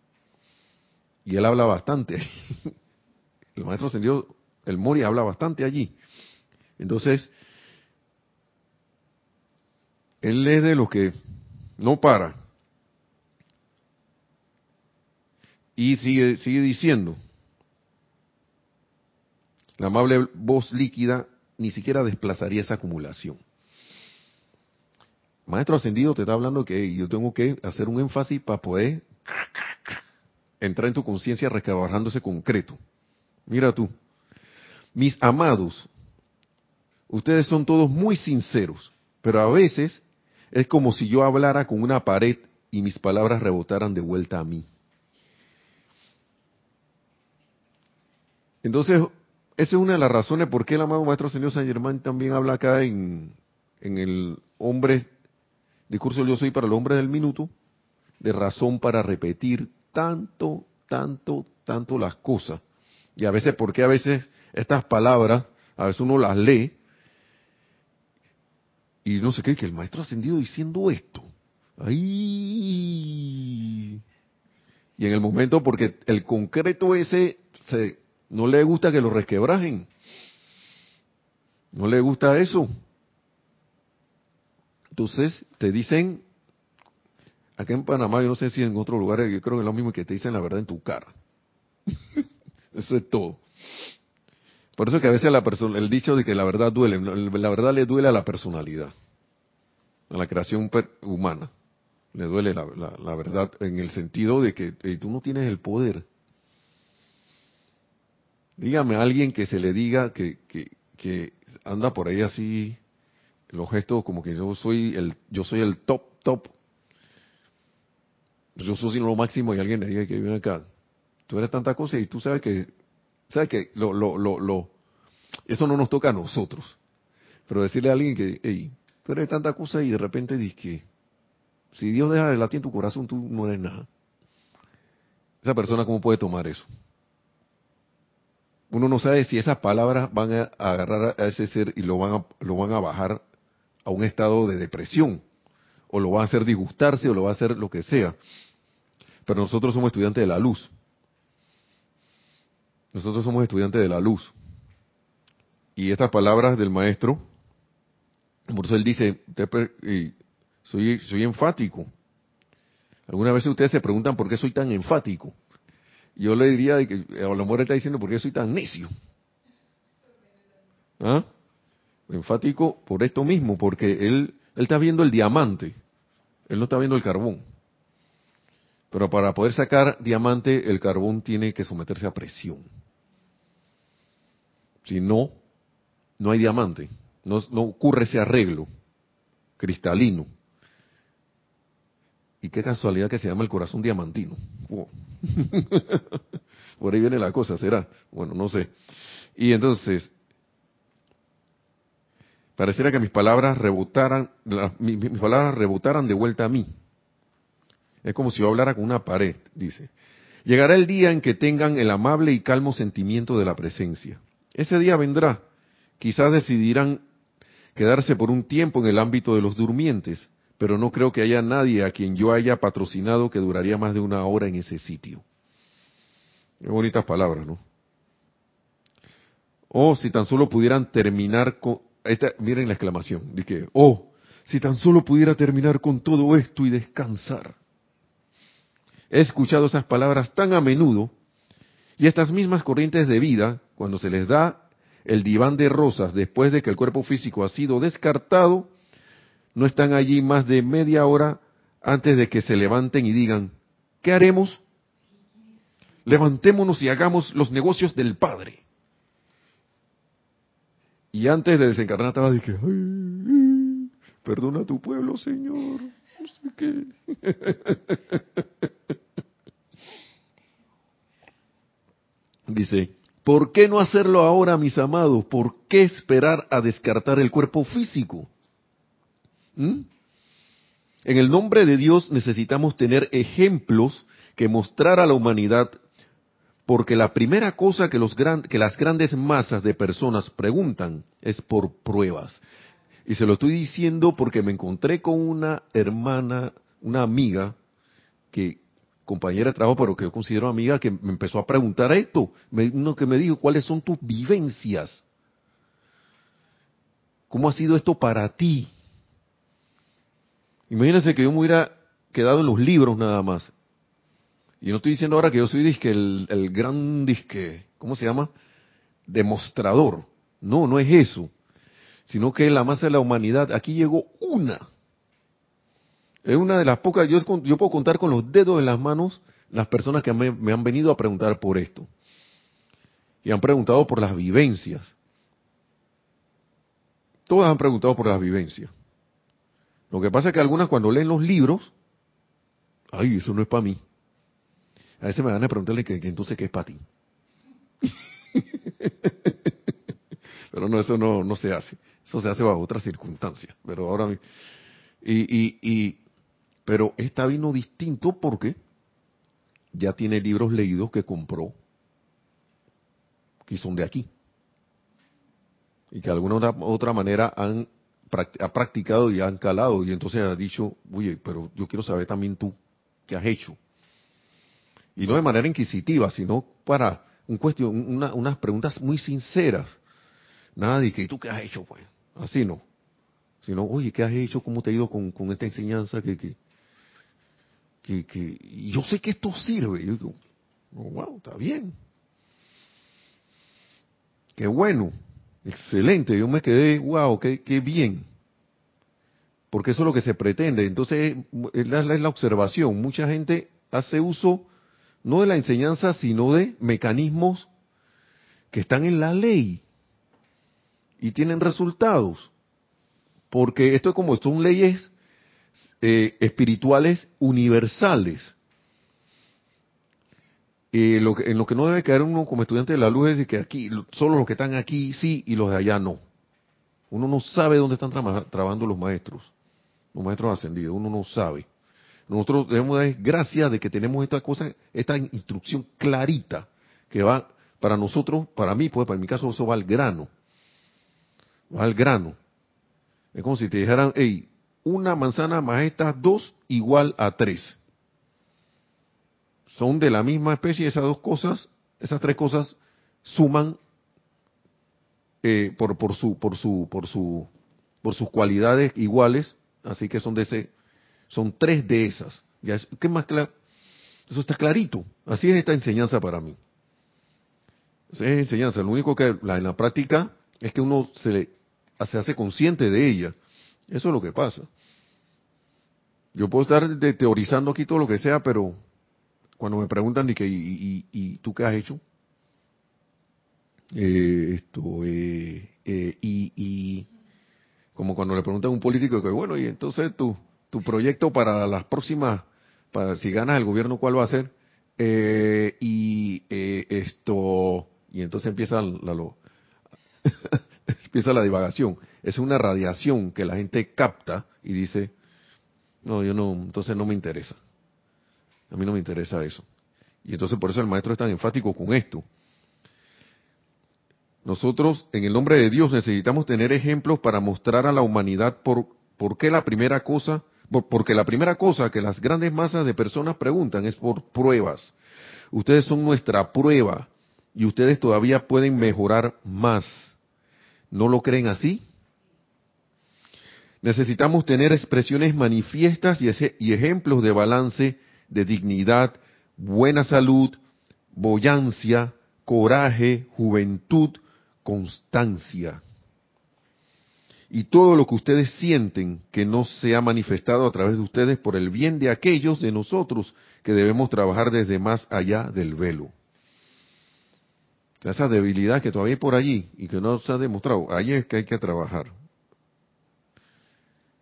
Y él habla bastante. El maestro ascendió, el Mori habla bastante allí. Entonces, él es de los que no para. Y sigue, sigue diciendo, la amable voz líquida ni siquiera desplazaría esa acumulación. maestro ascendido te está hablando que yo tengo que hacer un énfasis para poder entrar en tu conciencia ese concreto. Mira tú, mis amados, ustedes son todos muy sinceros, pero a veces es como si yo hablara con una pared y mis palabras rebotaran de vuelta a mí. Entonces, esa es una de las razones por qué el amado Maestro Señor San Germán también habla acá en, en el hombre, discurso Yo Soy para el hombre del minuto, de razón para repetir tanto, tanto, tanto las cosas. Y a veces, porque a veces estas palabras, a veces uno las lee y no se cree que el maestro ascendido diciendo esto. Ahí. Y en el momento, porque el concreto ese se, no le gusta que lo resquebrajen. No le gusta eso. Entonces te dicen, acá en Panamá, yo no sé si en otros lugares, yo creo que es lo mismo que te dicen la verdad en tu cara. eso es todo. Por eso que a veces la persona, el dicho de que la verdad duele, la verdad le duele a la personalidad, a la creación humana. Le duele la, verdad en el sentido de que tú no tienes el poder. Dígame a alguien que se le diga que, que, que anda por ahí así, los gestos como que yo soy el, yo soy el top, top. Yo soy lo máximo y alguien le diga que viene acá. Tú eres tanta cosa y tú sabes que ¿Sabes qué? Lo, lo, lo, lo, eso no nos toca a nosotros. Pero decirle a alguien que, hey, tú eres tanta cosa y de repente dices que si Dios deja de latir en tu corazón, tú no eres nada. Esa persona, ¿cómo puede tomar eso? Uno no sabe si esas palabras van a agarrar a ese ser y lo van a, lo van a bajar a un estado de depresión, o lo va a hacer disgustarse, o lo va a hacer lo que sea. Pero nosotros somos estudiantes de la luz. Nosotros somos estudiantes de la luz. Y estas palabras del maestro, por eso él dice, soy, soy enfático. Algunas veces ustedes se preguntan por qué soy tan enfático. Yo le diría, que a lo mejor está diciendo por qué soy tan necio. ¿Ah? Enfático por esto mismo, porque él, él está viendo el diamante, él no está viendo el carbón. Pero para poder sacar diamante, el carbón tiene que someterse a presión. Si no, no hay diamante. No, ocurre ese arreglo cristalino. Y qué casualidad que se llama el corazón diamantino. Por ahí viene la cosa, ¿será? Bueno, no sé. Y entonces, pareciera que mis palabras rebotaran, mis palabras rebotaran de vuelta a mí. Es como si yo hablara con una pared, dice. Llegará el día en que tengan el amable y calmo sentimiento de la presencia. Ese día vendrá. Quizás decidirán quedarse por un tiempo en el ámbito de los durmientes, pero no creo que haya nadie a quien yo haya patrocinado que duraría más de una hora en ese sitio. Qué bonitas palabras, ¿no? Oh, si tan solo pudieran terminar con... Esta, miren la exclamación, que, oh, si tan solo pudiera terminar con todo esto y descansar. He escuchado esas palabras tan a menudo y estas mismas corrientes de vida, cuando se les da el diván de rosas después de que el cuerpo físico ha sido descartado, no están allí más de media hora antes de que se levanten y digan, ¿qué haremos? Levantémonos y hagamos los negocios del Padre. Y antes de desencarnar estaba ay, perdona a tu pueblo, Señor. Dice, ¿por qué no hacerlo ahora, mis amados? ¿Por qué esperar a descartar el cuerpo físico? ¿Mm? En el nombre de Dios necesitamos tener ejemplos que mostrar a la humanidad, porque la primera cosa que, los que las grandes masas de personas preguntan es por pruebas. Y se lo estoy diciendo porque me encontré con una hermana, una amiga, que compañera de trabajo, pero que yo considero amiga, que me empezó a preguntar esto, uno que me dijo, ¿cuáles son tus vivencias? ¿Cómo ha sido esto para ti? Imagínense que yo me hubiera quedado en los libros nada más. Y no estoy diciendo ahora que yo soy disque el, gran disque, ¿cómo se llama? Demostrador. No, no es eso. Sino que la masa de la humanidad, aquí llegó una, Es una de las pocas, yo, yo puedo contar con los dedos de las manos las personas que me, me han venido a preguntar por esto. Y han preguntado por las vivencias. Todas han preguntado por las vivencias. Lo que pasa es que algunas cuando leen los libros, ay, eso no es para mí. A veces me van a preguntarle que, entonces qué es para ti. Pero no, eso no, no se hace. Eso se hace bajo otras circunstancias. Pero ahora y, y, y, pero esta vino distinto porque ya tiene libros leídos que compró y son de aquí. Y que de alguna otra, otra manera han ha practicado y han calado. Y entonces ha dicho, oye, pero yo quiero saber también tú qué has hecho. Y no de manera inquisitiva, sino para un cuestión, unas preguntas muy sinceras. Nada de que tú qué has hecho, pues. Así no. Sino, oye, ¿qué has hecho? ¿Cómo te ha ido con, esta enseñanza? Que, que, que, yo sé que esto sirve. yo digo, oh, wow, está bien. Qué bueno. Excelente. Yo me quedé, wow, qué, qué bien. Porque eso es lo que se pretende. Entonces, es la, es la observación. Mucha gente hace uso no de la enseñanza, sino de mecanismos que están en la ley y tienen resultados. Porque esto es como son leyes eh, espirituales universales. Eh, lo que, en lo que no debe caer uno como estudiante de la luz es que aquí, solo los que están aquí sí y los de allá no. Uno no sabe dónde están trabajando los maestros, los maestros ascendidos, uno no sabe. Nosotros debemos dar gracias de que tenemos esta cosa, esta instrucción clarita, que va para nosotros, para mí, pues para mi caso eso va al grano. Va al grano. Es como si te dijeran, hey, una manzana más estas dos igual a tres. Son de la misma especie, esas dos cosas, esas tres cosas suman eh, por, por su, por su, por su, por sus cualidades iguales, así que son de ese son tres de esas. ¿Ya ¿Qué más claro? Eso está clarito. Así es esta enseñanza para mí. es enseñanza. Lo único que la, en la práctica es que uno se, le, se hace consciente de ella. Eso es lo que pasa. Yo puedo estar de, teorizando aquí todo lo que sea, pero cuando me preguntan, ¿y, que, y, y, tú qué has hecho? Eh, esto, eh, eh, y, y como cuando le preguntan a un político que, bueno, y entonces tú, tu proyecto para las próximas, para si ganas el gobierno, ¿cuál va a ser? Eh, y eh, esto, y entonces empieza la, lo, empieza la divagación. Es una radiación que la gente capta y dice, no, yo no, entonces no me interesa. A mí no me interesa eso. Y entonces por eso el maestro es tan enfático con esto. Nosotros, en el nombre de Dios, necesitamos tener ejemplos para mostrar a la humanidad por, por qué la primera cosa porque la primera cosa que las grandes masas de personas preguntan es por pruebas. Ustedes son nuestra prueba y ustedes todavía pueden mejorar más. ¿No lo creen así? Necesitamos tener expresiones manifiestas y, ejemplos de balance, de dignidad, buena salud, boyancia, coraje, juventud, constancia y todo lo que ustedes sienten que no se ha manifestado a través de ustedes por el bien de aquellos de nosotros que debemos trabajar desde más allá del velo. esa debilidad que todavía hay por allí y que no se ha demostrado, ahí es que hay que trabajar.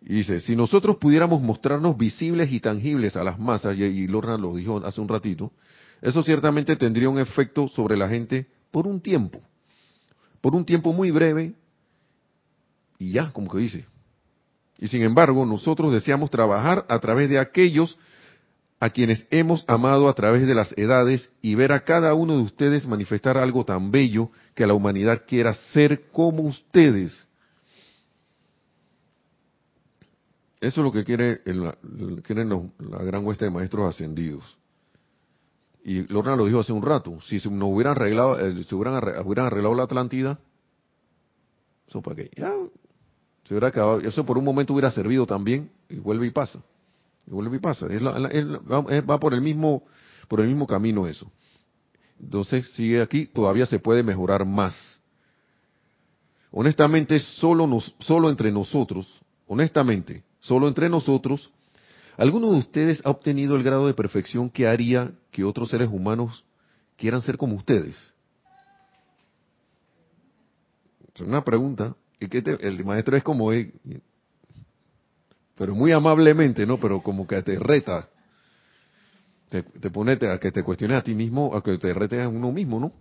Y dice, si nosotros pudiéramos mostrarnos visibles y tangibles a las masas, y Lorna lo dijo hace un ratito, eso ciertamente tendría un efecto sobre la gente por un tiempo, por un tiempo muy breve, y ya, como que dice. Y sin embargo, nosotros deseamos trabajar a través de aquellos a quienes hemos amado a través de las edades y ver a cada uno de ustedes manifestar algo tan bello que la humanidad quiera ser como ustedes. Eso es lo que quiere la gran hueste de maestros ascendidos. Y Lorna lo dijo hace un rato, si se, no hubieran arreglado, eh, si hubieran, arreglado la Atlántida, eso para ya se hubiera acabado, eso por un momento hubiera servido también, y vuelve y pasa. Vuelve y pasa. va por el mismo, por el mismo camino eso. Entonces sigue aquí, todavía se puede mejorar más. Honestamente, solo, nos, solo entre nosotros, honestamente, solo entre nosotros, ¿Alguno de ustedes ha obtenido el grado de perfección que haría que otros seres humanos quieran ser como ustedes? Es una pregunta. Y que el maestro es como, pero muy amablemente, ¿no? Pero como que te reta. Te, pone a que te cuestiones a ti mismo, a que te rete a uno mismo, ¿no?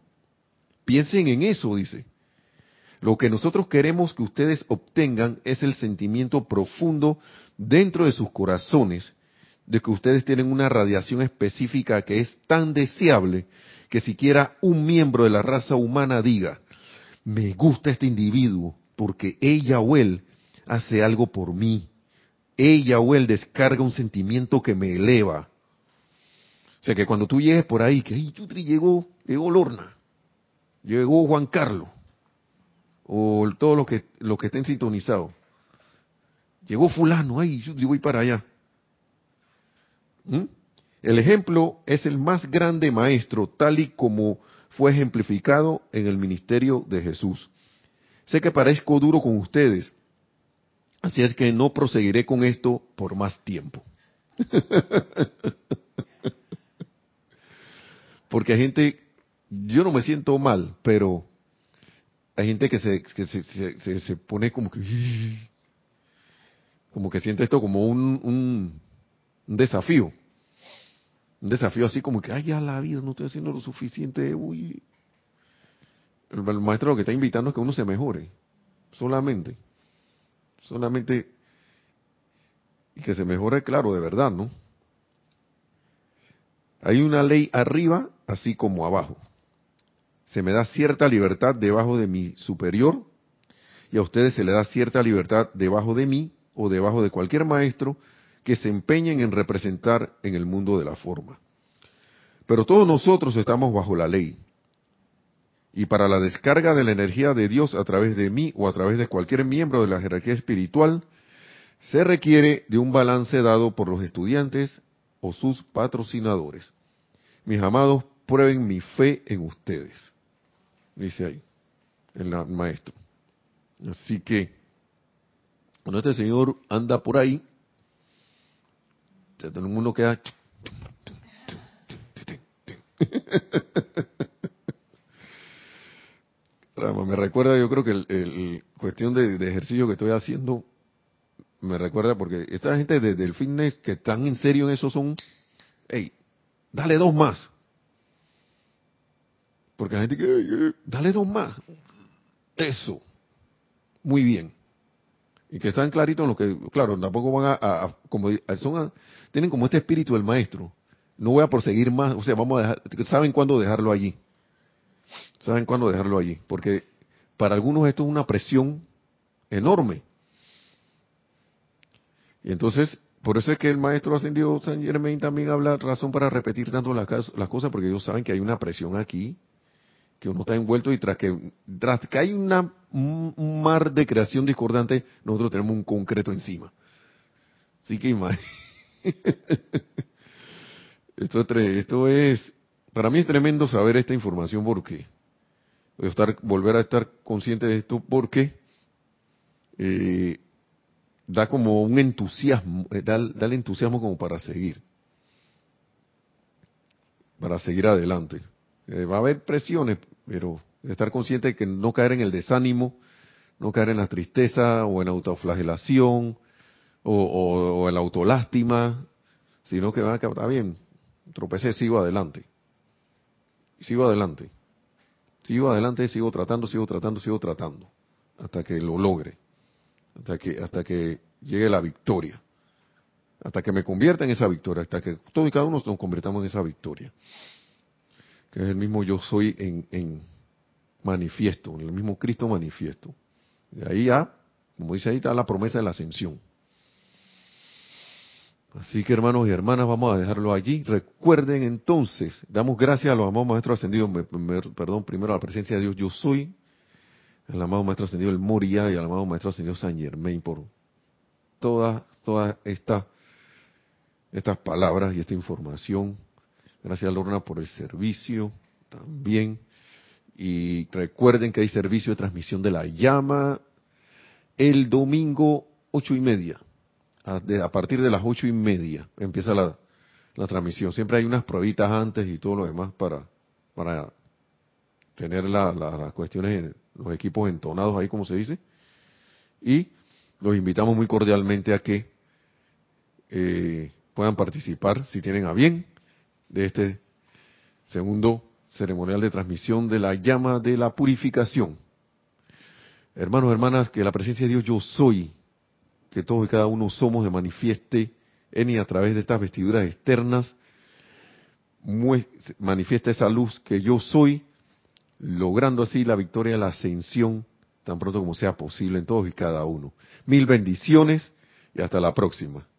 Piensen en eso, dice. Lo que nosotros queremos que ustedes obtengan es el sentimiento profundo dentro de sus corazones de que ustedes tienen una radiación específica que es tan deseable que siquiera un miembro de la raza humana diga, me gusta este individuo porque ella o él hace algo por mí. Ella o él descarga un sentimiento que me eleva. O sea que cuando tú llegues por ahí, que ay, llegó, llegó Lorna, llegó Juan Carlos, o todos los que, los que estén sintonizados. Llegó fulano, ay, yo voy para allá. ¿Mm? El ejemplo es el más grande maestro, tal y como fue ejemplificado en el ministerio de Jesús. Sé que parezco duro con ustedes, así es que no proseguiré con esto por más tiempo. Porque hay gente, yo no me siento mal, pero hay gente que se, que se, se, pone como que, como que siente esto como un, un, desafío. Un desafío así como que, ay, ya la vida, no estoy haciendo lo suficiente, uy. El, maestro lo que está invitando es que uno se mejore, solamente. Solamente, y que se mejore, claro, de verdad, ¿no? Hay una ley arriba, así como abajo se me da cierta libertad debajo de mi superior y a ustedes se le da cierta libertad debajo de mí o debajo de cualquier maestro que se empeñen en representar en el mundo de la forma. Pero todos nosotros estamos bajo la ley. Y para la descarga de la energía de Dios a través de mí o a través de cualquier miembro de la jerarquía espiritual, se requiere de un balance dado por los estudiantes o sus patrocinadores. Mis amados, prueben mi fe en ustedes dice ahí, el maestro. Así que, cuando este señor anda por ahí, todo el mundo queda... me recuerda, yo creo que el, cuestión de, ejercicio que estoy haciendo, me recuerda porque esta gente desde el fitness que están en serio en eso son, hey, dale dos más. Porque la gente que, dale dos más. Eso. Muy bien. Y que están claritos en lo que, claro, tampoco van a, como son tienen como este espíritu del maestro. No voy a proseguir más, o sea, vamos a dejar, saben cuándo dejarlo allí. Saben cuándo dejarlo allí, porque para algunos esto es una presión enorme. Y entonces, por eso es que el maestro ascendido San Germain también habla razón para repetir tanto las, cosas, porque ellos saben que hay una presión aquí que uno está envuelto y tras que, tras que hay una, un mar de creación discordante, nosotros tenemos un concreto encima. Así que es, esto es, para mí es tremendo saber esta información porque, estar, volver a estar consciente de esto porque eh, da como un entusiasmo, eh, da, el entusiasmo como para seguir, para seguir adelante. Eh, va a haber presiones, pero estar consciente de que no caer en el desánimo, no caer en la tristeza o en autoflagelación o, o, en la autolástima, sino que va a está bien, tropecé, sigo adelante. Sigo adelante. Sigo adelante, sigo tratando, sigo tratando, sigo tratando, hasta que lo logre, hasta que, hasta que llegue la victoria, hasta que me convierta en esa victoria, hasta que todos y cada uno nos convirtamos en esa victoria que es el mismo yo soy en, manifiesto, en el mismo Cristo manifiesto. De ahí ya, como dice ahí, está la promesa de la ascensión. Así que hermanos y hermanas, vamos a dejarlo allí. Recuerden entonces, damos gracias a los amados maestros ascendidos, perdón, primero a la presencia de Dios, yo soy, al amado maestro ascendido el Moria y al amado maestro ascendido San Germain por todas, todas estas, estas palabras y esta información Gracias, Lorna, por el servicio también. Y recuerden que hay servicio de transmisión de la llama el domingo ocho y media a, partir de las ocho y media empieza la, la transmisión. Siempre hay unas pruebitas antes y todo lo demás para, para tener la- la- las cuestiones, en- los equipos entonados ahí, como se dice. Y los invitamos muy cordialmente a que eh, puedan participar, si tienen a bien, de este segundo ceremonial de transmisión de la llama de la purificación. Hermanos, hermanas, que la presencia de Dios yo soy, que todos y cada uno somos, se manifieste en y a través de estas vestiduras externas, manifiesta esa luz que yo soy, logrando así la victoria de la ascensión tan pronto como sea posible en todos y cada uno. Mil bendiciones y hasta la próxima.